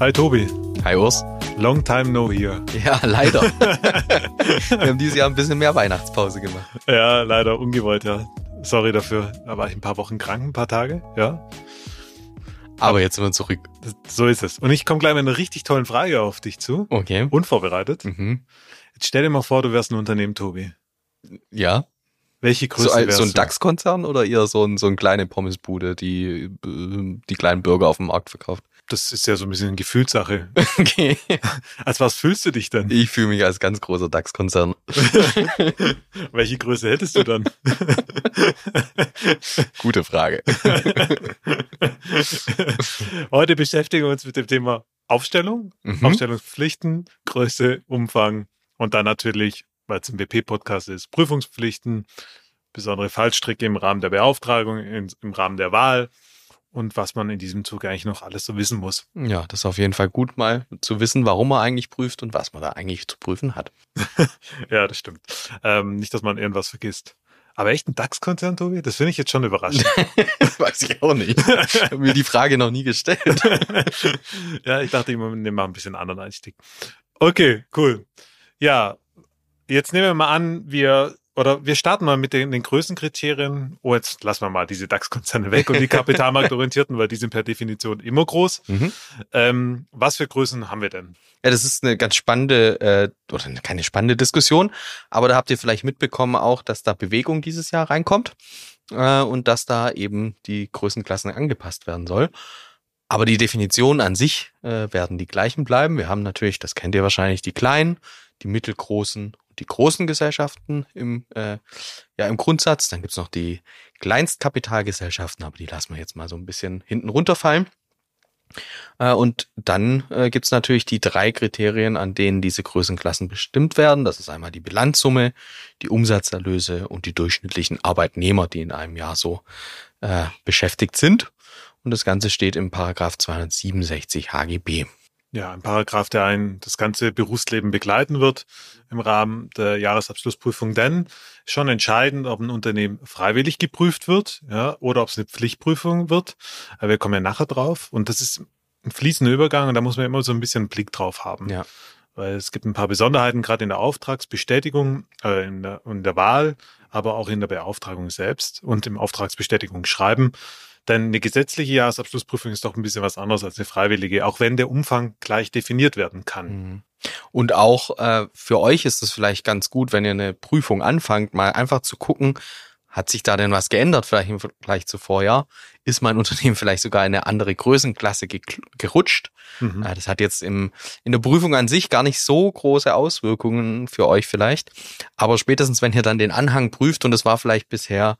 Hi Tobi. Hi Urs. Long time no here. Ja, leider. wir haben dieses Jahr ein bisschen mehr Weihnachtspause gemacht. Ja, leider ungewollt, ja. Sorry dafür. Da war ich ein paar Wochen krank, ein paar Tage, ja. Aber jetzt sind wir zurück. So ist es. Und ich komme gleich mit einer richtig tollen Frage auf dich zu. Okay. Unvorbereitet. Mhm. Jetzt stell dir mal vor, du wärst ein Unternehmen, Tobi. Ja. Welche Größe So, ein- wärst so ein? DAX-Konzern oder eher so, ein, so eine kleine Pommesbude, die äh, die kleinen Bürger auf dem Markt verkauft? Das ist ja so ein bisschen eine Gefühlssache. Okay. Als was fühlst du dich denn? Ich fühle mich als ganz großer DAX-Konzern. Welche Größe hättest du dann? Gute Frage. Heute beschäftigen wir uns mit dem Thema Aufstellung, Mhm. Aufstellungspflichten, Größe, Umfang und dann natürlich, weil es ein WP-Podcast ist, Prüfungspflichten, besondere Fallstricke im Rahmen der Beauftragung, im Rahmen der Wahl und was man in diesem Zug eigentlich noch alles so wissen muss. Ja, das ist auf jeden Fall gut, mal zu wissen, warum man eigentlich prüft und was man da eigentlich zu prüfen hat. Ja, das stimmt. Ähm, nicht, dass man irgendwas vergisst. Aber echt ein DAX-Konzern, Tobi? Das finde ich jetzt schon überraschend. Weiß ich auch nicht. Ich habe mir die Frage noch nie gestellt. ja, ich dachte immer, wir nehmen mal ein bisschen anderen Einstieg. Okay, cool. Ja, jetzt nehmen wir mal an, wir oder wir starten mal mit den, den Größenkriterien. Oh, jetzt lassen wir mal diese DAX-Konzerne weg und die kapitalmarktorientierten, weil die sind per Definition immer groß. Mhm. Ähm, was für Größen haben wir denn? Ja, das ist eine ganz spannende, äh, oder keine spannende Diskussion, aber da habt ihr vielleicht mitbekommen auch, dass da Bewegung dieses Jahr reinkommt äh, und dass da eben die Größenklassen angepasst werden soll. Aber die Definitionen an sich äh, werden die gleichen bleiben. Wir haben natürlich, das kennt ihr wahrscheinlich, die kleinen, die mittelgroßen und die großen Gesellschaften im, äh, ja, im Grundsatz. Dann gibt's noch die Kleinstkapitalgesellschaften, aber die lassen wir jetzt mal so ein bisschen hinten runterfallen. Äh, Und dann äh, gibt's natürlich die drei Kriterien, an denen diese Größenklassen bestimmt werden. Das ist einmal die Bilanzsumme, die Umsatzerlöse und die durchschnittlichen Arbeitnehmer, die in einem Jahr so äh, beschäftigt sind. Und das Ganze steht im Paragraph 267 HGB. Ja, ein Paragraph, der ein das ganze Berufsleben begleiten wird im Rahmen der Jahresabschlussprüfung. Denn schon entscheidend, ob ein Unternehmen freiwillig geprüft wird, ja, oder ob es eine Pflichtprüfung wird. Äh, Wir kommen ja nachher drauf. Und das ist ein fließender Übergang und da muss man immer so ein bisschen einen Blick drauf haben. Ja. Weil es gibt ein paar Besonderheiten, gerade in der Auftragsbestätigung, äh, in, der, in der Wahl, aber auch in der Beauftragung selbst und im Auftragsbestätigungsschreiben. Denn eine gesetzliche Jahresabschlussprüfung ist doch ein bisschen was anderes als eine freiwillige, auch wenn der Umfang gleich definiert werden kann. Mhm. Und auch äh, für euch ist es vielleicht ganz gut, wenn ihr eine Prüfung anfangt, mal einfach zu gucken, hat sich da denn was geändert, vielleicht im Vergleich zu Vorjahr? Ist mein Unternehmen vielleicht sogar in eine andere Größenklasse gekl- gerutscht? Mhm. Äh, Das hat jetzt im, in der Prüfung an sich gar nicht so große Auswirkungen für euch vielleicht. Aber spätestens, wenn ihr dann den Anhang prüft und es war vielleicht bisher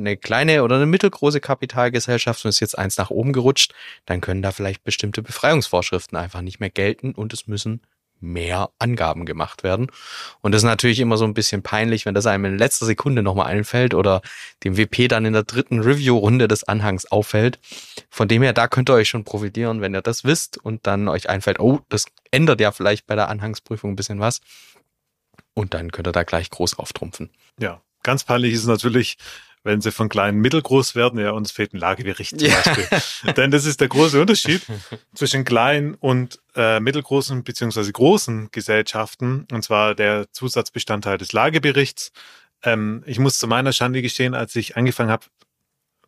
eine kleine oder eine mittelgroße Kapitalgesellschaft und ist jetzt eins nach oben gerutscht, dann können da vielleicht bestimmte Befreiungsvorschriften einfach nicht mehr gelten und es müssen mehr Angaben gemacht werden. Und das ist natürlich immer so ein bisschen peinlich, wenn das einem in letzter Sekunde nochmal einfällt oder dem WP dann in der dritten Review-Runde des Anhangs auffällt. Von dem her, da könnt ihr euch schon profitieren, wenn ihr das wisst und dann euch einfällt, oh, das ändert ja vielleicht bei der Anhangsprüfung ein bisschen was. Und dann könnt ihr da gleich groß auftrumpfen. Ja, ganz peinlich ist es natürlich, wenn sie von klein mittelgroß werden, ja, uns fehlt ein Lagebericht zum Ja. Beispiel. Denn das ist der große Unterschied zwischen kleinen und äh, mittelgroßen beziehungsweise großen Gesellschaften, und zwar der Zusatzbestandteil des Lageberichts. Ähm, ich muss zu meiner Schande gestehen, als ich angefangen habe,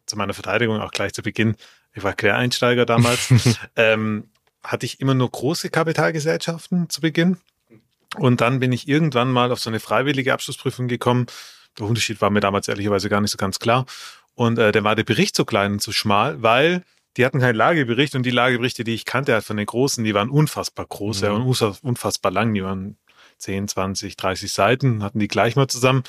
zu meiner Verteidigung auch gleich zu Beginn, ich war Quereinsteiger damals, ähm, hatte ich immer nur große Kapitalgesellschaften zu Beginn. Und dann bin ich irgendwann mal auf so eine freiwillige Abschlussprüfung gekommen. Der Unterschied war mir damals ehrlicherweise gar nicht so ganz klar. Und äh, dann war der Bericht so klein und so schmal, weil die hatten keinen Lagebericht und die Lageberichte, die ich kannte halt von den großen, die waren unfassbar groß Mhm. ja, und unfa- unfassbar lang. Die waren 10, 20, 30 Seiten, hatten die gleich mal zusammen.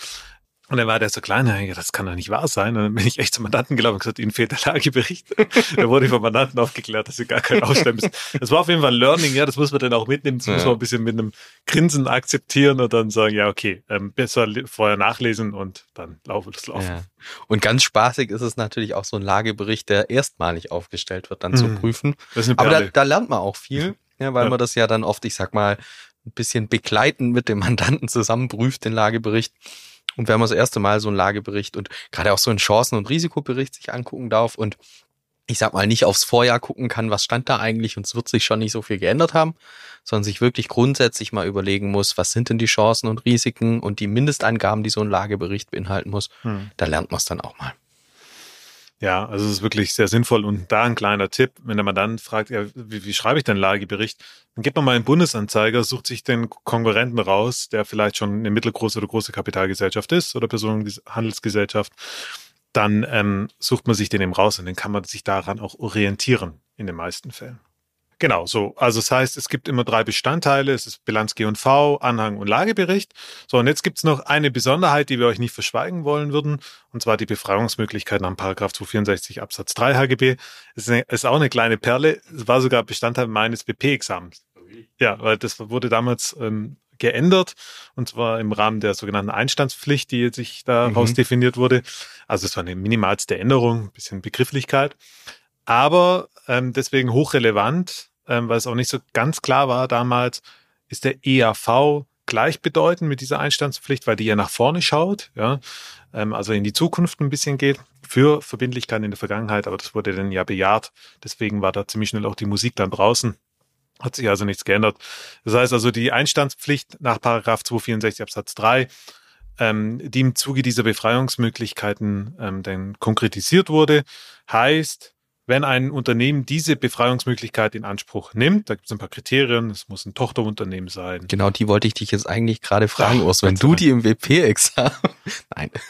Und dann war der so klein, das kann doch nicht wahr sein. Und dann bin ich echt zum Mandanten gelaufen und gesagt, Ihnen fehlt der Lagebericht. da wurde ich vom Mandanten aufgeklärt, dass Sie gar keinen ausstellen müssen. Das war auf jeden Fall ein Learning, ja, das muss man dann auch mitnehmen. Das ja. muss man ein bisschen mit einem Grinsen akzeptieren und dann sagen, ja, okay, ähm, besser vorher nachlesen und dann laufe das laufen. Ja. Und ganz spaßig ist es natürlich auch so ein Lagebericht, der erstmalig aufgestellt wird, dann mhm. zu prüfen. Aber da, da lernt man auch viel, ja, weil ja. man das ja dann oft, ich sag mal, ein bisschen begleitend mit dem Mandanten zusammen prüft, den Lagebericht. Und wenn man das erste Mal so einen Lagebericht und gerade auch so einen Chancen- und Risikobericht sich angucken darf und ich sag mal nicht aufs Vorjahr gucken kann, was stand da eigentlich und es wird sich schon nicht so viel geändert haben, sondern sich wirklich grundsätzlich mal überlegen muss, was sind denn die Chancen und Risiken und die Mindestangaben, die so ein Lagebericht beinhalten muss, hm. da lernt man es dann auch mal. Ja, also es ist wirklich sehr sinnvoll. Und da ein kleiner Tipp, wenn der Mandant fragt, ja, wie, wie schreibe ich denn Lagebericht, dann geht man mal in Bundesanzeiger, sucht sich den Konkurrenten raus, der vielleicht schon eine mittelgroße oder große Kapitalgesellschaft ist oder Personenhandelsgesellschaft. Dann ähm, sucht man sich den eben raus und dann kann man sich daran auch orientieren in den meisten Fällen. Genau, so. Also das heißt, es gibt immer drei Bestandteile. Es ist Bilanz G&V, Anhang und Lagebericht. So, und jetzt gibt es noch eine Besonderheit, die wir euch nicht verschweigen wollen würden, und zwar die Befreiungsmöglichkeit nach Paragraph 264 Absatz 3 HGB. Es ist, eine, ist auch eine kleine Perle. Es war sogar Bestandteil meines BP-Examens. Ja, weil das wurde damals ähm, geändert, und zwar im Rahmen der sogenannten Einstandspflicht, die sich daraus mhm. definiert wurde. Also es war eine minimalste Änderung, ein bisschen Begrifflichkeit. Aber ähm, deswegen hochrelevant, ähm, weil es auch nicht so ganz klar war damals, ist der EAV gleichbedeutend mit dieser Einstandspflicht, weil die ja nach vorne schaut, ja, ähm, also in die Zukunft ein bisschen geht für Verbindlichkeiten in der Vergangenheit, aber das wurde dann ja bejaht. Deswegen war da ziemlich schnell auch die Musik dann draußen. Hat sich also nichts geändert. Das heißt also, die Einstandspflicht nach Paragraph 264 Absatz 3, ähm, die im Zuge dieser Befreiungsmöglichkeiten ähm, dann konkretisiert wurde, heißt, wenn ein Unternehmen diese Befreiungsmöglichkeit in Anspruch nimmt, da gibt es ein paar Kriterien, es muss ein Tochterunternehmen sein. Genau, die wollte ich dich jetzt eigentlich gerade fragen, Ach, Urs, wenn du die im WP-Examen. Nein.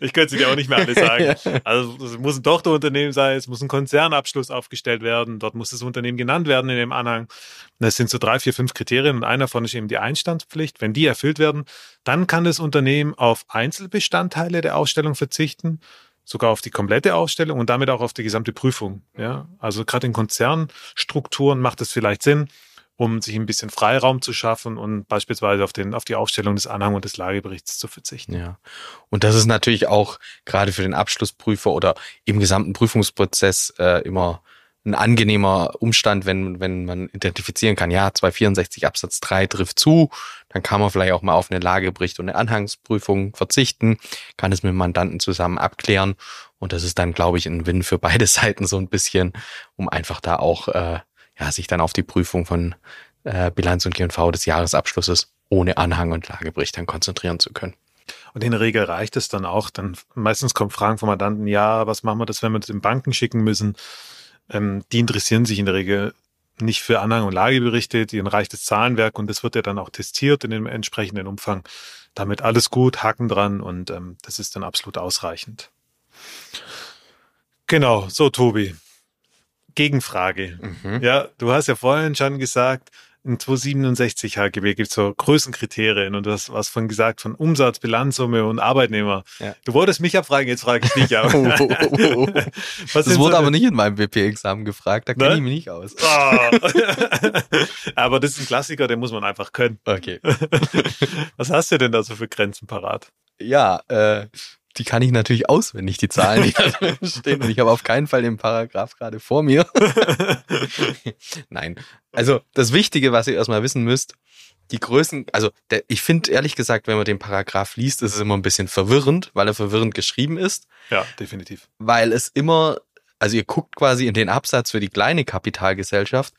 ich könnte sie dir auch nicht mehr alle sagen. Also es muss ein Tochterunternehmen sein, es muss ein Konzernabschluss aufgestellt werden, dort muss das Unternehmen genannt werden in dem Anhang. Das sind so drei, vier, fünf Kriterien und einer davon ist eben die Einstandspflicht. Wenn die erfüllt werden, dann kann das Unternehmen auf Einzelbestandteile der Ausstellung verzichten sogar auf die komplette Ausstellung und damit auch auf die gesamte Prüfung. Ja, also gerade in Konzernstrukturen macht es vielleicht Sinn, um sich ein bisschen Freiraum zu schaffen und beispielsweise auf den auf die Aufstellung des Anhang und des Lageberichts zu verzichten. Ja, und das ist natürlich auch gerade für den Abschlussprüfer oder im gesamten Prüfungsprozess äh, immer ein angenehmer Umstand, wenn, wenn man identifizieren kann, ja, 264 Absatz 3 trifft zu, dann kann man vielleicht auch mal auf eine Lagebericht und eine Anhangsprüfung verzichten, kann es mit dem Mandanten zusammen abklären und das ist dann, glaube ich, ein Win für beide Seiten so ein bisschen, um einfach da auch, äh, ja, sich dann auf die Prüfung von äh, Bilanz und G&V des Jahresabschlusses ohne Anhang und Lagebericht dann konzentrieren zu können. Und in der Regel reicht es dann auch. Dann meistens kommen Fragen vom Mandanten, ja, was machen wir das, wenn wir das in Banken schicken müssen? Ähm, die interessieren sich in der Regel nicht für Anhang- und Lageberichte, die ein reiches Zahlenwerk und das wird ja dann auch testiert in dem entsprechenden Umfang. Damit alles gut, Haken dran und ähm, das ist dann absolut ausreichend. Genau, so Tobi. Gegenfrage. Mhm. Ja, du hast ja vorhin schon gesagt, in 267 HGB gibt es so Größenkriterien und du hast was von gesagt von Umsatz, Bilanzsumme und Arbeitnehmer. Ja. Du wolltest mich abfragen, jetzt frage ich dich ab. oh, oh, oh, oh. das wurde so aber nicht in meinem WP-Examen gefragt, da kenne ich mich nicht aus. Oh. aber das ist ein Klassiker, den muss man einfach können. Okay. was hast du denn da so für Grenzen parat? Ja, äh, die kann ich natürlich auswendig, die Zahlen, die da drin stehen. Und ich habe auf keinen Fall den Paragraph gerade vor mir. Nein. Also das Wichtige, was ihr erstmal wissen müsst, die Größen, also der, ich finde ehrlich gesagt, wenn man den Paragraph liest, ist es immer ein bisschen verwirrend, weil er verwirrend geschrieben ist. Ja, definitiv. Weil es immer, also ihr guckt quasi in den Absatz für die kleine Kapitalgesellschaft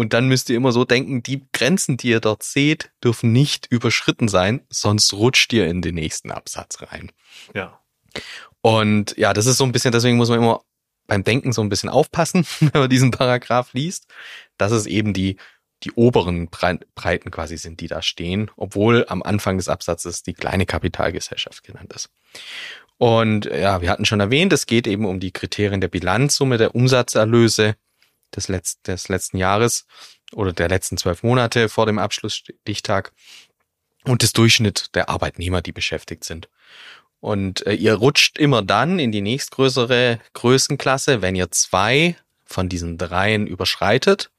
und dann müsst ihr immer so denken, die Grenzen, die ihr dort seht, dürfen nicht überschritten sein, sonst rutscht ihr in den nächsten Absatz rein. Ja. Und ja, das ist so ein bisschen, deswegen muss man immer beim Denken so ein bisschen aufpassen, wenn man diesen Paragraph liest, dass es eben die, die oberen Breiten quasi sind, die da stehen, obwohl am Anfang des Absatzes die kleine Kapitalgesellschaft genannt ist. Und ja, wir hatten schon erwähnt, es geht eben um die Kriterien der Bilanzsumme der Umsatzerlöse des, Letz-, des letzten Jahres oder der letzten zwölf Monate vor dem Abschlussstichtag und des Durchschnitt der Arbeitnehmer, die beschäftigt sind. Und äh, ihr rutscht immer dann in die nächstgrößere Größenklasse, wenn ihr zwei von diesen dreien überschreitet.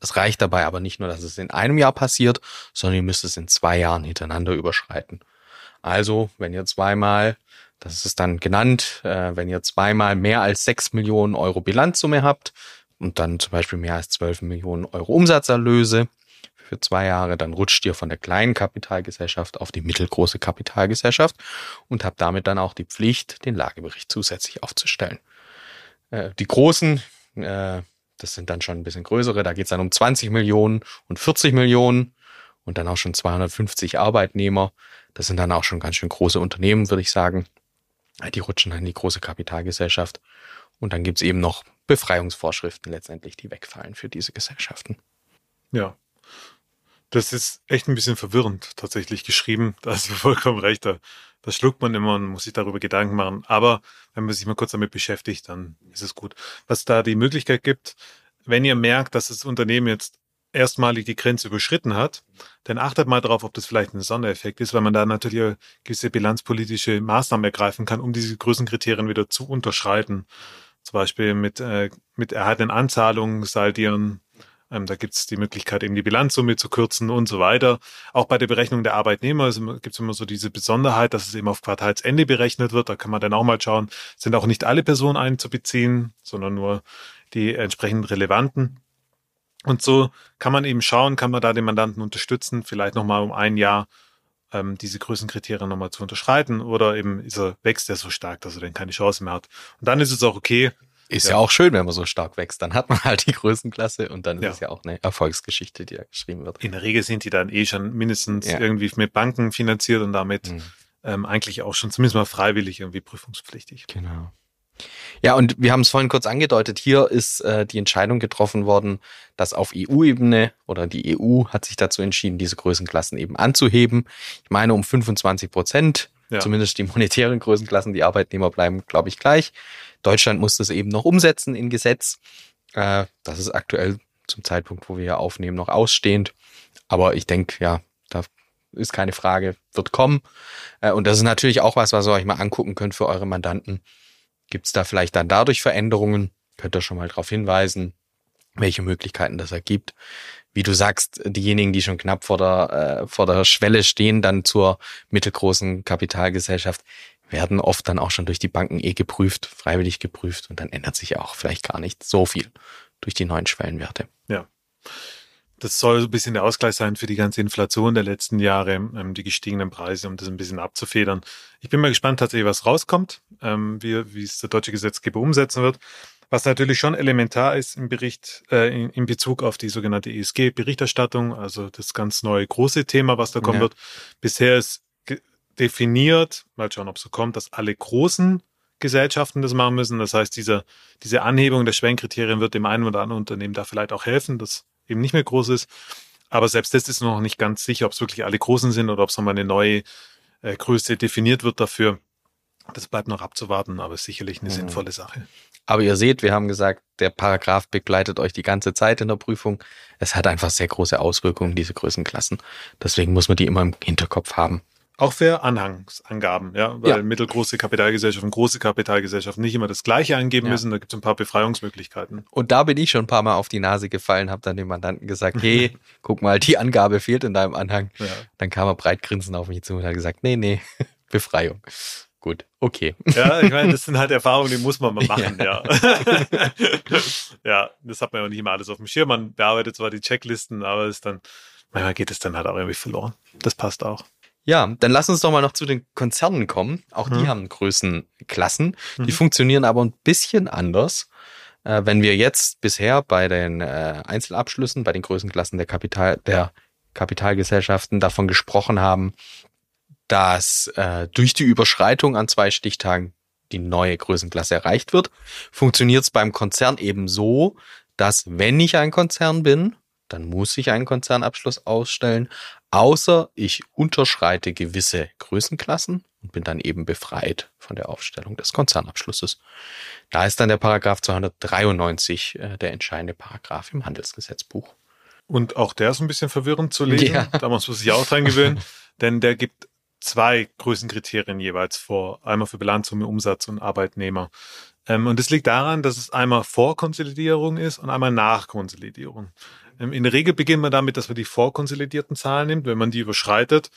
Es reicht dabei aber nicht nur, dass es in einem Jahr passiert, sondern ihr müsst es in zwei Jahren hintereinander überschreiten. Also, wenn ihr zweimal, das ist dann genannt, äh, wenn ihr zweimal mehr als sechs Millionen Euro Bilanzsumme habt und dann zum Beispiel mehr als zwölf Millionen Euro Umsatzerlöse für zwei Jahre, dann rutscht ihr von der kleinen Kapitalgesellschaft auf die mittelgroße Kapitalgesellschaft und habt damit dann auch die Pflicht, den Lagebericht zusätzlich aufzustellen. Äh, die großen, äh, das sind dann schon ein bisschen größere, da geht es dann um 20 Millionen und 40 Millionen und dann auch schon 250 Arbeitnehmer. Das sind dann auch schon ganz schön große Unternehmen, würde ich sagen. Die rutschen dann in die große Kapitalgesellschaft. Und dann gibt's eben noch Befreiungsvorschriften letztendlich, die wegfallen für diese Gesellschaften. Ja. Das ist echt ein bisschen verwirrend tatsächlich geschrieben. Da hast du vollkommen recht. Da, da schluckt man immer und muss sich darüber Gedanken machen. Aber wenn man sich mal kurz damit beschäftigt, dann ist es gut. Was da die Möglichkeit gibt, wenn ihr merkt, dass das Unternehmen jetzt erstmalig die Grenze überschritten hat, dann achtet mal darauf, ob das vielleicht ein Sondereffekt ist, weil man da natürlich gewisse bilanzpolitische Maßnahmen ergreifen kann, um diese Größenkriterien wieder zu unterschreiten. Zum Beispiel mit, äh, mit erhaltenen Anzahlungen saldieren. Ähm, da gibt es die Möglichkeit, eben die Bilanzsumme zu kürzen und so weiter. Auch bei der Berechnung der Arbeitnehmer gibt es immer so diese Besonderheit, dass es eben auf Quartalsende berechnet wird. Da kann man dann auch mal schauen, sind auch nicht alle Personen einzubeziehen, sondern nur die entsprechend relevanten. Und so kann man eben schauen, kann man da den Mandanten unterstützen, vielleicht nochmal um ein Jahr ähm, diese Größenkriterien nochmal zu unterschreiten oder eben ist er, wächst er so stark, dass er dann keine Chance mehr hat. Und dann ist es auch okay. Ist ja. ja auch schön, wenn man so stark wächst. Dann hat man halt die Größenklasse und dann ja. ist es ja auch eine Erfolgsgeschichte, die da geschrieben wird. In der Regel sind die dann eh schon mindestens ja. irgendwie mit Banken finanziert und damit mhm. ähm, eigentlich auch schon zumindest mal freiwillig irgendwie prüfungspflichtig. Genau. Ja, und wir haben es vorhin kurz angedeutet, hier ist äh, die Entscheidung getroffen worden, dass auf EU-Ebene oder die EU hat sich dazu entschieden, diese Größenklassen eben anzuheben. Ich meine um 25 Prozent, ja. zumindest die monetären Größenklassen, die Arbeitnehmer bleiben, glaube ich, gleich. Deutschland muss das eben noch umsetzen in Gesetz. Äh, das ist aktuell zum Zeitpunkt, wo wir hier aufnehmen, noch ausstehend. Aber ich denke, ja, da ist keine Frage, wird kommen. Äh, und das ist natürlich auch was, was ihr euch mal angucken könnt für eure Mandanten Gibt es da vielleicht dann dadurch Veränderungen? Könnt ihr schon mal darauf hinweisen, welche Möglichkeiten das ergibt. Wie du sagst, diejenigen, die schon knapp vor der, äh, vor der Schwelle stehen, dann zur mittelgroßen Kapitalgesellschaft, werden oft dann auch schon durch die Banken eh geprüft, freiwillig geprüft und dann ändert sich auch vielleicht gar nicht so viel durch die neuen Schwellenwerte. Ja das soll so ein bisschen der Ausgleich sein für die ganze Inflation der letzten Jahre, ähm, die gestiegenen Preise, um das ein bisschen abzufedern. Ich bin mal gespannt tatsächlich, was rauskommt, ähm, wie, wie es der deutsche Gesetzgeber umsetzen wird. Was natürlich schon elementar ist im Bericht, äh, in, in Bezug auf die sogenannte ESG-Berichterstattung, also das ganz neue große Thema, was da kommen ja. wird. Bisher ist definiert, mal schauen, ob es so kommt, dass alle großen Gesellschaften das machen müssen. Das heißt, diese, diese Anhebung der Schwenkkriterien wird dem einen oder anderen Unternehmen da vielleicht auch helfen. Das eben nicht mehr groß ist. Aber selbst das ist noch nicht ganz sicher, ob es wirklich alle großen sind oder ob es nochmal eine neue äh, Größe definiert wird dafür. Das bleibt noch abzuwarten, aber ist sicherlich eine mhm. sinnvolle Sache. Aber ihr seht, wir haben gesagt, der Paragraph begleitet euch die ganze Zeit in der Prüfung. Es hat einfach sehr große Auswirkungen, diese Größenklassen. Deswegen muss man die immer im Hinterkopf haben. Auch für Anhangsangaben, ja, weil ja. mittelgroße Kapitalgesellschaften, große Kapitalgesellschaften nicht immer das Gleiche angeben ja. müssen. Da gibt es ein paar Befreiungsmöglichkeiten. Und da bin ich schon ein paar Mal auf die Nase gefallen, habe dann dem Mandanten gesagt, hey, guck mal, die Angabe fehlt in deinem Anhang. Ja. Dann kam er breit grinsend auf mich zu und hat gesagt, nee, nee, Befreiung. Gut, okay. Ja, ich meine, das sind halt Erfahrungen, die muss man mal machen, ja. Ja, ja das hat man ja auch nicht immer alles auf dem Schirm. Man bearbeitet zwar die Checklisten, aber es dann, manchmal geht es dann halt auch irgendwie verloren. Das passt auch. Ja, dann lass uns doch mal noch zu den Konzernen kommen. Auch die mhm. haben Größenklassen. Die mhm. funktionieren aber ein bisschen anders. Äh, wenn wir jetzt bisher bei den äh, Einzelabschlüssen, bei den Größenklassen der Kapital, der Kapitalgesellschaften davon gesprochen haben, dass äh, durch die Überschreitung an zwei Stichtagen die neue Größenklasse erreicht wird, funktioniert es beim Konzern eben so, dass wenn ich ein Konzern bin, dann muss ich einen Konzernabschluss ausstellen, außer ich unterschreite gewisse Größenklassen und bin dann eben befreit von der Aufstellung des Konzernabschlusses. Da ist dann der Paragraph 293 äh, der entscheidende Paragraph im Handelsgesetzbuch. Und auch der ist ein bisschen verwirrend zu lesen. Ja. Da muss man sich auch dran gewöhnen, denn der gibt zwei Größenkriterien jeweils vor. Einmal für Bilanzsumme, Umsatz und Arbeitnehmer. Ähm, und das liegt daran, dass es einmal Vorkonsolidierung ist und einmal Nachkonsolidierung. Ähm, in der Regel beginnt man damit, dass man die vorkonsolidierten Zahlen nimmt. Wenn man die überschreitet,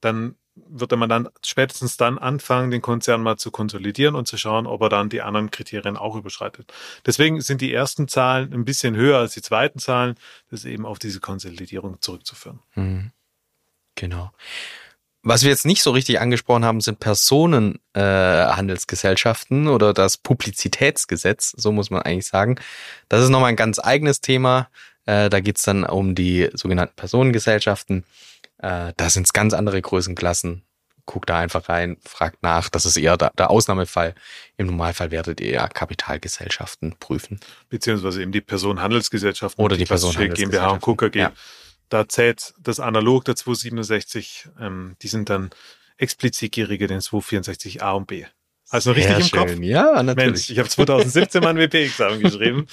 dann würde man dann spätestens dann anfangen, den Konzern mal zu konsolidieren und zu schauen, ob er dann die anderen Kriterien auch überschreitet. Deswegen sind die ersten Zahlen ein bisschen höher als die zweiten Zahlen. Das ist eben auf diese Konsolidierung zurückzuführen. Mhm. Genau. Was wir jetzt nicht so richtig angesprochen haben, sind Personenhandelsgesellschaften äh, oder das Publizitätsgesetz, so muss man eigentlich sagen. Das ist nochmal ein ganz eigenes Thema. Äh, da geht's dann um die sogenannten Personengesellschaften. Äh, da sind es ganz andere Größenklassen. Guckt da einfach rein, fragt nach. Das ist eher der, der Ausnahmefall. Im Normalfall werdet ihr ja Kapitalgesellschaften prüfen. Beziehungsweise eben die Personenhandelsgesellschaften. Oder die, die Personenhandelsgesellschaften. GmbH und KKG. Ja. Da zählt das analog der 267. Ähm, die sind dann explizit gieriger den 264a und B. Also richtig im Kopf? Ja, natürlich. Mensch, ich habe 2017 mein WP-Examen geschrieben.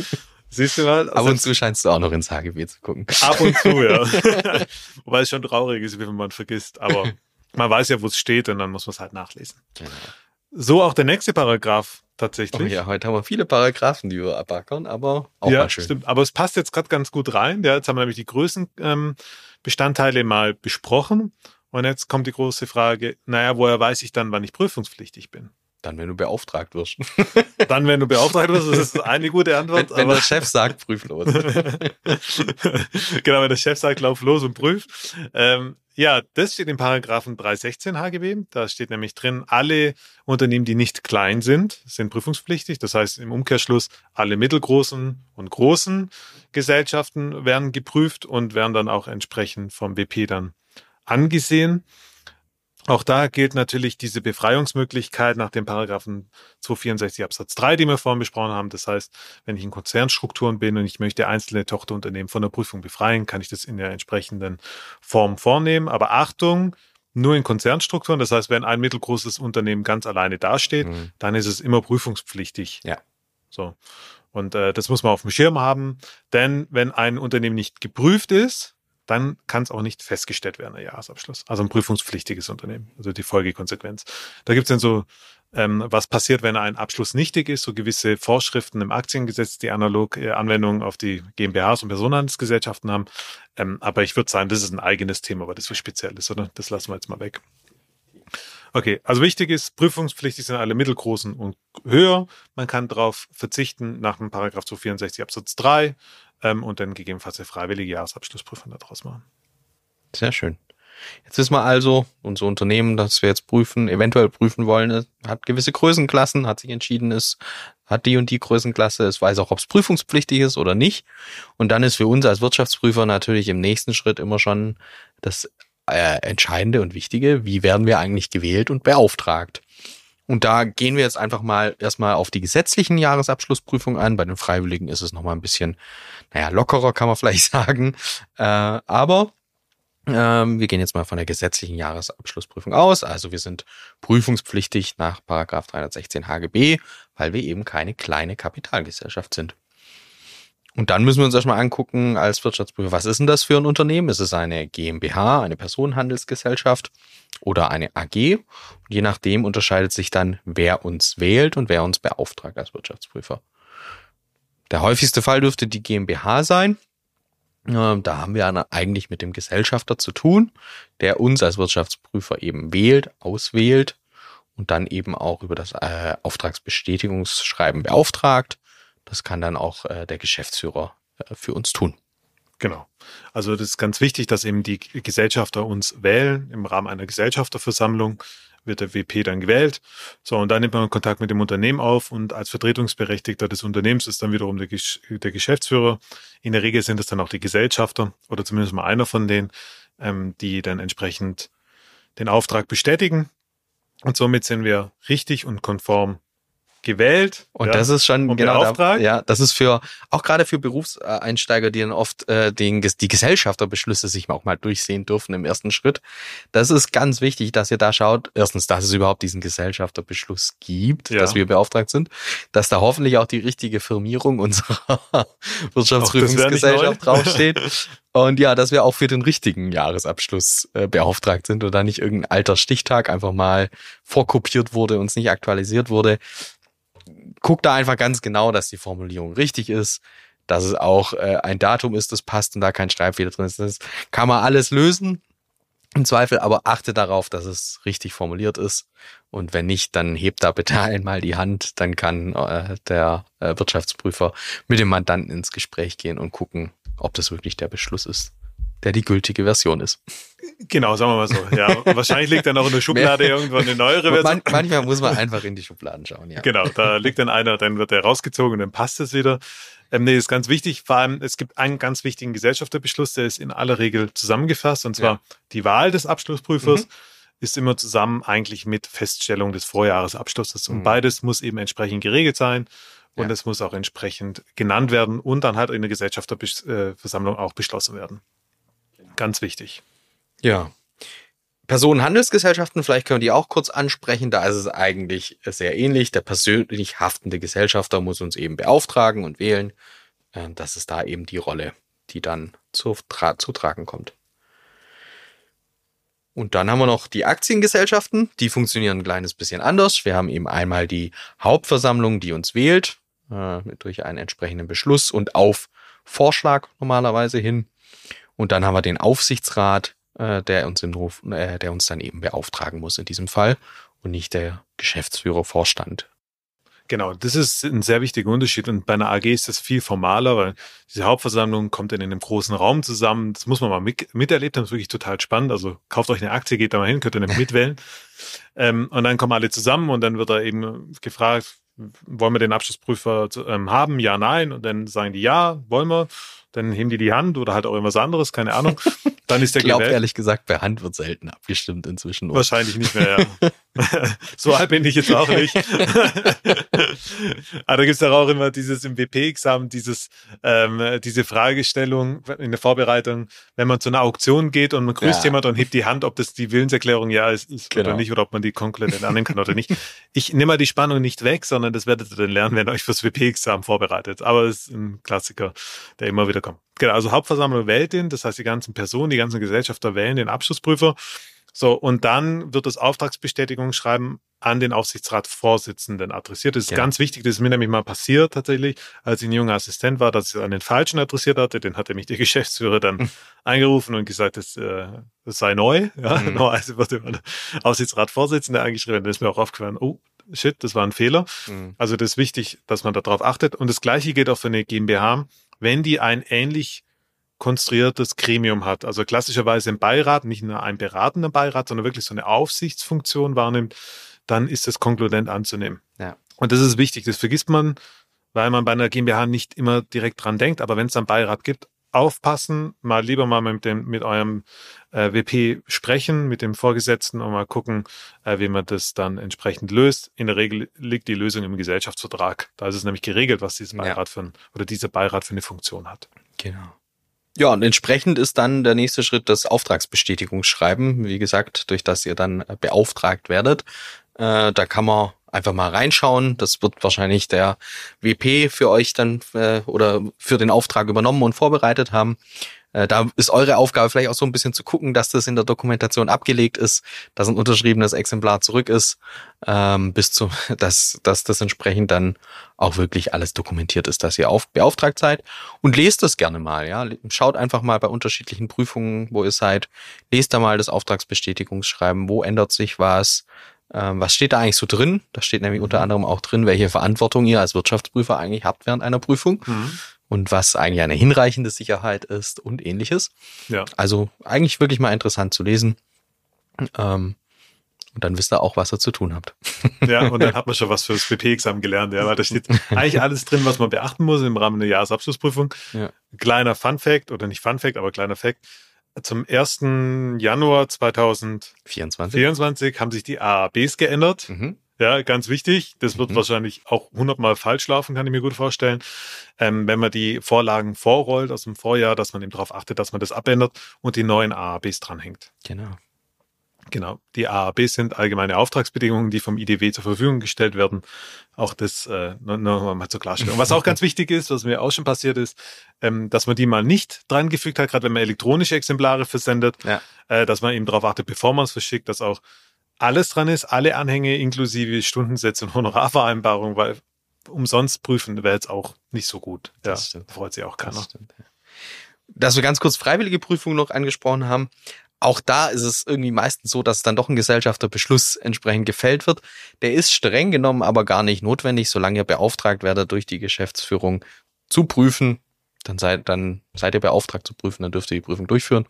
Siehst du mal? Ab und zu scheinst du auch noch ins HGB zu gucken. Ab und zu, ja. Wobei es schon traurig ist, wenn man vergisst. Aber man weiß ja, wo es steht und dann muss man es halt nachlesen. Genau. So auch der nächste Paragraph tatsächlich. Oh ja, heute haben wir viele Paragraphen, die wir abackern, aber auch ja, mal schön. Stimmt. Aber es passt jetzt gerade ganz gut rein. Ja, jetzt haben wir nämlich die Größenbestandteile ähm, mal besprochen. Und jetzt kommt die große Frage, naja, woher weiß ich dann, wann ich prüfungspflichtig bin? Dann, wenn du beauftragt wirst. Dann, wenn du beauftragt wirst, das ist eine gute Antwort. Wenn, wenn der Chef sagt, prüf los. genau, wenn der Chef sagt, lauf los und prüf. Ähm, ja, das steht in Paragraphen 316 HGB. Da steht nämlich drin, alle Unternehmen, die nicht klein sind, sind prüfungspflichtig. Das heißt im Umkehrschluss, alle mittelgroßen und großen Gesellschaften werden geprüft und werden dann auch entsprechend vom BP dann angesehen. Auch da gilt natürlich diese Befreiungsmöglichkeit nach dem Paragraphen 264 Absatz 3, die wir vorhin besprochen haben. Das heißt, wenn ich in Konzernstrukturen bin und ich möchte einzelne Tochterunternehmen von der Prüfung befreien, kann ich das in der entsprechenden Form vornehmen. Aber Achtung, nur in Konzernstrukturen. Das heißt, wenn ein mittelgroßes Unternehmen ganz alleine dasteht, mhm. dann ist es immer prüfungspflichtig. Ja. So. Und äh, das muss man auf dem Schirm haben. Denn wenn ein Unternehmen nicht geprüft ist, dann kann es auch nicht festgestellt werden, der Jahresabschluss. Also ein prüfungspflichtiges Unternehmen, also die Folgekonsequenz. Da gibt es dann so, ähm, was passiert, wenn ein Abschluss nichtig ist, so gewisse Vorschriften im Aktiengesetz, die analog äh, Anwendungen auf die GmbHs und Personenhandelsgesellschaften haben. Ähm, aber ich würde sagen, das ist ein eigenes Thema, weil das so speziell ist, oder? Das lassen wir jetzt mal weg. Okay, also wichtig ist, prüfungspflichtig sind alle mittelgroßen und höher. Man kann darauf verzichten nach dem Paragraph 264 Absatz 3 ähm, und dann gegebenenfalls eine freiwillige Jahresabschlussprüfung daraus machen. Sehr schön. Jetzt wissen wir also, unser Unternehmen, das wir jetzt prüfen, eventuell prüfen wollen, hat gewisse Größenklassen, hat sich entschieden, es hat die und die Größenklasse, es weiß auch, ob es prüfungspflichtig ist oder nicht. Und dann ist für uns als Wirtschaftsprüfer natürlich im nächsten Schritt immer schon das äh, Entscheidende und Wichtige, wie werden wir eigentlich gewählt und beauftragt. Und da gehen wir jetzt einfach mal erstmal auf die gesetzlichen Jahresabschlussprüfungen ein. Bei den Freiwilligen ist es nochmal ein bisschen, naja, lockerer kann man vielleicht sagen. Äh, aber ähm, wir gehen jetzt mal von der gesetzlichen Jahresabschlussprüfung aus. Also wir sind prüfungspflichtig nach Paragraph 316 HGB, weil wir eben keine kleine Kapitalgesellschaft sind. Und dann müssen wir uns erstmal angucken als Wirtschaftsprüfer, was ist denn das für ein Unternehmen? Ist es eine GmbH, eine Personenhandelsgesellschaft oder eine AG? Und je nachdem unterscheidet sich dann, wer uns wählt und wer uns beauftragt als Wirtschaftsprüfer. Der häufigste Fall dürfte die GmbH sein. Da haben wir eigentlich mit dem Gesellschafter zu tun, der uns als Wirtschaftsprüfer eben wählt, auswählt und dann eben auch über das äh, Auftragsbestätigungsschreiben beauftragt. Das kann dann auch äh, der Geschäftsführer äh, für uns tun. Genau. Also das ist ganz wichtig, dass eben die Gesellschafter uns wählen. Im Rahmen einer Gesellschafterversammlung wird der WP dann gewählt. So, und dann nimmt man Kontakt mit dem Unternehmen auf und als Vertretungsberechtigter des Unternehmens ist dann wiederum der, der Geschäftsführer. In der Regel sind es dann auch die Gesellschafter oder zumindest mal einer von denen, ähm, die dann entsprechend den Auftrag bestätigen. Und somit sind wir richtig und konform gewählt. Und ja, das ist schon genau da, ja, das ist für auch gerade für Berufseinsteiger, die dann oft äh, den, die Gesellschafterbeschlüsse sich auch mal durchsehen dürfen im ersten Schritt. Das ist ganz wichtig, dass ihr da schaut. Erstens, dass es überhaupt diesen Gesellschafterbeschluss gibt, Ja. dass wir beauftragt sind, dass da hoffentlich auch die richtige Firmierung unserer Wirtschaftsprüfungsgesellschaft draufsteht. Und ja, dass wir auch für den richtigen Jahresabschluss äh, beauftragt sind und da nicht irgendein alter Stichtag einfach mal vorkopiert wurde und es nicht aktualisiert wurde. Guckt da einfach ganz genau, dass die Formulierung richtig ist, dass es auch äh, ein Datum ist, das passt und da kein Schreibfehler drin ist. Das kann man alles lösen. Im Zweifel aber achte darauf, dass es richtig formuliert ist. Und wenn nicht, dann hebt da bitte einmal die Hand. Dann kann äh, der äh, Wirtschaftsprüfer mit dem Mandanten ins Gespräch gehen und gucken, ob das wirklich der Beschluss ist, der die gültige Version ist. Genau, sagen wir mal so. Ja, wahrscheinlich liegt dann noch in der Schublade irgendwann eine neuere Version. Man, manchmal muss man einfach in die Schubladen schauen, ja. Genau, da liegt dann einer, dann wird er rausgezogen und dann passt es wieder. Ähm, nee, ist ganz wichtig. Vor allem, es gibt einen ganz wichtigen Gesellschafterbeschluss, der ist in aller Regel zusammengefasst, und zwar Ja. die Wahl des Abschlussprüfers Mhm. ist immer zusammen eigentlich mit Feststellung des Vorjahresabschlusses. Und Mhm. beides muss eben entsprechend geregelt sein. Und Ja. es muss auch entsprechend genannt werden und dann halt in der Gesellschafterversammlung auch beschlossen werden. Ganz wichtig. Ja. Personenhandelsgesellschaften, vielleicht können wir die auch kurz ansprechen. Da ist es eigentlich sehr ähnlich. Der persönlich haftende Gesellschafter muss uns eben beauftragen und wählen. Äh, Das ist da eben die Rolle, die dann zu, tra zu tragen kommt. Und dann haben wir noch die Aktiengesellschaften. Die funktionieren ein kleines bisschen anders. Wir haben eben einmal die Hauptversammlung, die uns wählt, äh, durch einen entsprechenden Beschluss und auf Vorschlag normalerweise hin. Und dann haben wir den Aufsichtsrat, äh, der uns im Ruf, äh, der uns dann eben beauftragen muss in diesem Fall und nicht der Geschäftsführer, Vorstand. Genau, das ist ein sehr wichtiger Unterschied. Und bei einer AG ist das viel formaler, weil diese Hauptversammlung kommt dann in einem großen Raum zusammen. Das muss man mal mit, miterlebt haben. Das ist wirklich total spannend. Also kauft euch eine Aktie, geht da mal hin, könnt ihr nämlich mitwählen. ähm, und dann kommen alle zusammen und dann wird da eben gefragt, wollen wir den Abschlussprüfer ähm, haben? Ja, nein. Und dann sagen die ja, wollen wir. Dann heben die die Hand oder halt auch irgendwas anderes, keine Ahnung. Dann ist der Ich glaube ehrlich gesagt, per Hand wird selten abgestimmt inzwischen. Wahrscheinlich nicht mehr, ja. so alt bin ich jetzt auch nicht. Aber da gibt's ja auch immer dieses im WP-Examen, dieses, ähm, diese Fragestellung in der Vorbereitung, wenn man zu einer Auktion geht und man grüßt Ja. jemand und hebt die Hand, ob das die Willenserklärung ja ist, ist oder Genau. nicht, oder ob man die konkludent annehmen kann oder nicht. Ich nehme mal die Spannung nicht weg, sondern das werdet ihr dann lernen, wenn ihr euch fürs WP-Examen vorbereitet. Aber es ist ein Klassiker, der immer wieder kommt. Genau, also Hauptversammlung wählt den, das heißt die ganzen Personen, die ganzen Gesellschafter wählen den Abschlussprüfer. So, und dann wird das Auftragsbestätigungsschreiben an den Aufsichtsratsvorsitzenden adressiert. Das ist Genau. ganz wichtig, das ist mir nämlich mal passiert tatsächlich, als ich ein junger Assistent war, dass ich es an den Falschen adressiert hatte. Den hatte mich der Geschäftsführer dann Hm. angerufen und gesagt, das, äh, das sei neu. Ja, Mhm. wird immer der Aufsichtsratsvorsitzende angeschrieben. Dann ist mir auch aufgefallen, oh, shit, das war ein Fehler. Mhm. Also das ist wichtig, dass man darauf achtet. Und das Gleiche gilt auch für eine GmbH, wenn die ein ähnlich konstruiertes Gremium hat. Also klassischerweise ein Beirat, nicht nur ein beratender Beirat, sondern wirklich so eine Aufsichtsfunktion wahrnimmt, dann ist es konkludent anzunehmen. Ja. Und das ist wichtig. Das vergisst man, weil man bei einer GmbH nicht immer direkt dran denkt. Aber wenn es einen Beirat gibt, aufpassen, mal lieber mal mit dem, mit eurem äh, WP sprechen, mit dem Vorgesetzten und mal gucken, äh, wie man das dann entsprechend löst. In der Regel liegt die Lösung im Gesellschaftsvertrag. Da ist es nämlich geregelt, was dieser Ja. Beirat für ein, oder dieser Beirat für eine Funktion hat. Genau. Ja, und entsprechend ist dann der nächste Schritt das Auftragsbestätigungsschreiben. Wie gesagt, durch das ihr dann äh, beauftragt werdet. Äh, da kann man einfach mal reinschauen. Das wird wahrscheinlich der WP für euch dann äh, oder für den Auftrag übernommen und vorbereitet haben. Äh, da ist eure Aufgabe vielleicht auch so ein bisschen zu gucken, dass das in der Dokumentation abgelegt ist, dass ein unterschriebenes Exemplar zurück ist, ähm, bis zu, dass, dass das entsprechend dann auch wirklich alles dokumentiert ist, dass ihr auf, beauftragt seid. Und lest das gerne mal, ja. Schaut einfach mal bei unterschiedlichen Prüfungen, wo ihr seid. Lest da mal das Auftragsbestätigungsschreiben, wo ändert sich was, ähm, was steht da eigentlich so drin? Da steht nämlich unter anderem auch drin, welche Verantwortung ihr als Wirtschaftsprüfer eigentlich habt während einer Prüfung und was eigentlich eine hinreichende Sicherheit ist und ähnliches. Ja. Also eigentlich wirklich mal interessant zu lesen. Ähm, und dann wisst ihr auch, was ihr zu tun habt. Ja, und dann hat man schon was fürs BP-Examen gelernt, ja, weil da steht eigentlich alles drin, was man beachten muss im Rahmen der Jahresabschlussprüfung. Ja. Kleiner Fun Fact, oder nicht Fun Fact, aber kleiner Fact. Zum 1. Januar 2024 24. haben sich die AABs geändert. Mhm. Ja, ganz wichtig. Das wird Mhm. wahrscheinlich auch hundertmal falsch laufen, kann ich mir gut vorstellen. Ähm, wenn man die Vorlagen vorrollt aus dem Vorjahr, dass man eben darauf achtet, dass man das abändert und die neuen AABs dranhängt. Genau. Genau. Die AABs sind allgemeine Auftragsbedingungen, die vom IDW zur Verfügung gestellt werden. Auch das äh, nur, nur mal zur Klarstellung. Was auch ganz wichtig ist, was mir auch schon passiert ist, ähm, dass man die mal nicht dran gefügt hat, gerade wenn man elektronische Exemplare versendet, Ja. äh, dass man eben darauf achtet, bevor man es verschickt, dass auch alles dran ist, alle Anhänge inklusive Stundensätze und Honorarvereinbarung, weil umsonst prüfen wäre jetzt auch nicht so gut. Ja, Das stimmt. freut sich auch keiner. Das stimmt, ja. Dass wir ganz kurz freiwillige Prüfungen noch angesprochen haben. Auch da ist es irgendwie meistens so, dass dann doch ein Gesellschafterbeschluss entsprechend gefällt wird. Der ist streng genommen aber gar nicht notwendig, solange ihr beauftragt werdet, durch die Geschäftsführung zu prüfen. Dann seid, dann seid ihr beauftragt zu prüfen, dann dürft ihr die Prüfung durchführen.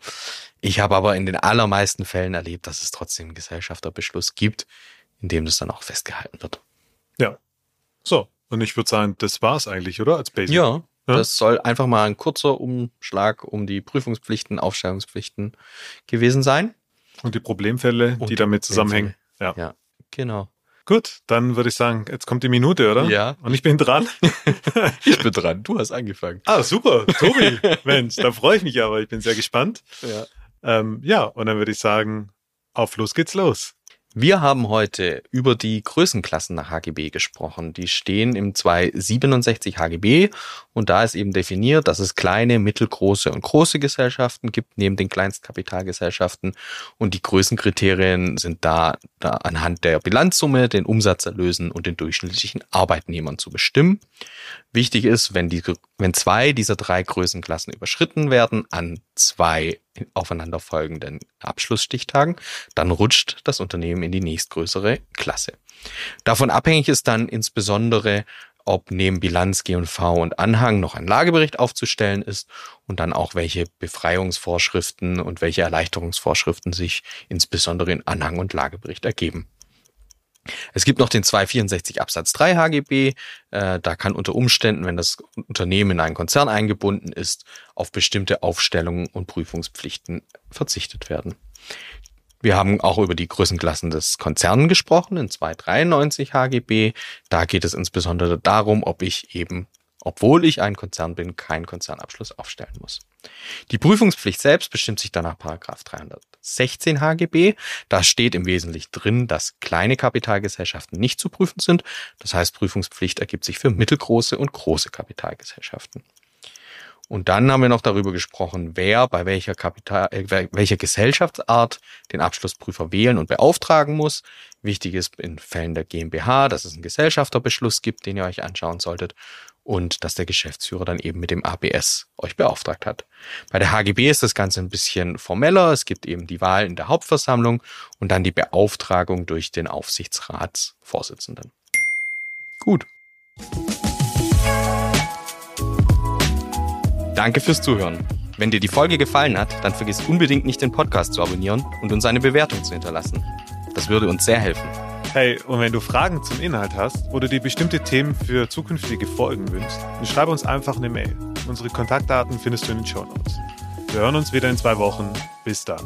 Ich habe aber in den allermeisten Fällen erlebt, dass es trotzdem einen Gesellschafterbeschluss gibt, in dem das dann auch festgehalten wird. So, und ich würde sagen, das war's eigentlich, oder? Als Basic. Ja, Ja. das soll einfach mal ein kurzer Umschlag um die Prüfungspflichten, Aufstellungspflichten gewesen sein. Und die Problemfälle, Und die die damit zusammenhängen. Ja. Ja, genau. Gut, dann würde ich sagen, jetzt kommt die Minute, oder? Ja. Und ich bin dran. Ich bin dran, du hast angefangen. ah, super. Tobi. Mensch, da freue ich mich aber. Ich bin sehr gespannt. Ja. Ähm, ja, und dann würde ich sagen, auf los geht's los. Wir haben heute über die Größenklassen nach HGB gesprochen. Die stehen im 267 HGB und da ist eben definiert, dass es kleine, mittelgroße und große Gesellschaften gibt, neben den Kleinstkapitalgesellschaften. Und die Größenkriterien sind da, da anhand der Bilanzsumme, den Umsatzerlösen und den durchschnittlichen Arbeitnehmern zu bestimmen. Wichtig ist, wenn, die, wenn zwei dieser drei Größenklassen überschritten werden an zwei aufeinanderfolgenden Abschlussstichtagen, dann rutscht das Unternehmen in die nächstgrößere Klasse. Davon abhängig ist dann insbesondere, ob neben Bilanz, G&V und Anhang noch ein Lagebericht aufzustellen ist und dann auch welche Befreiungsvorschriften und welche Erleichterungsvorschriften sich insbesondere in Anhang und Lagebericht ergeben. Es gibt noch den 264 Absatz 3 HGB. Äh, da kann unter Umständen, wenn das Unternehmen in einen Konzern eingebunden ist, auf bestimmte Aufstellungen und Prüfungspflichten verzichtet werden. Wir haben auch über die Größenklassen des Konzernen gesprochen in 293 HGB. Da geht es insbesondere darum, ob ich eben, obwohl ich ein Konzern bin, keinen Konzernabschluss aufstellen muss. Die Prüfungspflicht selbst bestimmt sich danach Paragraph 316 HGB. Da steht im Wesentlichen drin, dass kleine Kapitalgesellschaften nicht zu prüfen sind. Das heißt, Prüfungspflicht ergibt sich für mittelgroße und große Kapitalgesellschaften. Und dann haben wir noch darüber gesprochen, wer bei welcher Kapital, äh, welcher Gesellschaftsart den Abschlussprüfer wählen und beauftragen muss. Wichtig ist in Fällen der GmbH, dass es einen Gesellschafterbeschluss gibt, den ihr euch anschauen solltet und dass der Geschäftsführer dann eben mit dem ABS euch beauftragt hat. Bei der HGB ist das Ganze ein bisschen formeller. Es gibt eben die Wahl in der Hauptversammlung und dann die Beauftragung durch den Aufsichtsratsvorsitzenden. Gut. Danke fürs Zuhören. Wenn dir die Folge gefallen hat, dann vergiss unbedingt nicht den Podcast zu abonnieren und uns eine Bewertung zu hinterlassen. Das würde uns sehr helfen. Hey, und wenn du Fragen zum Inhalt hast oder dir bestimmte Themen für zukünftige Folgen wünschst, dann schreib uns einfach eine Mail. Unsere Kontaktdaten findest du in den Show Notes. Wir hören uns wieder in zwei Wochen. Bis dann.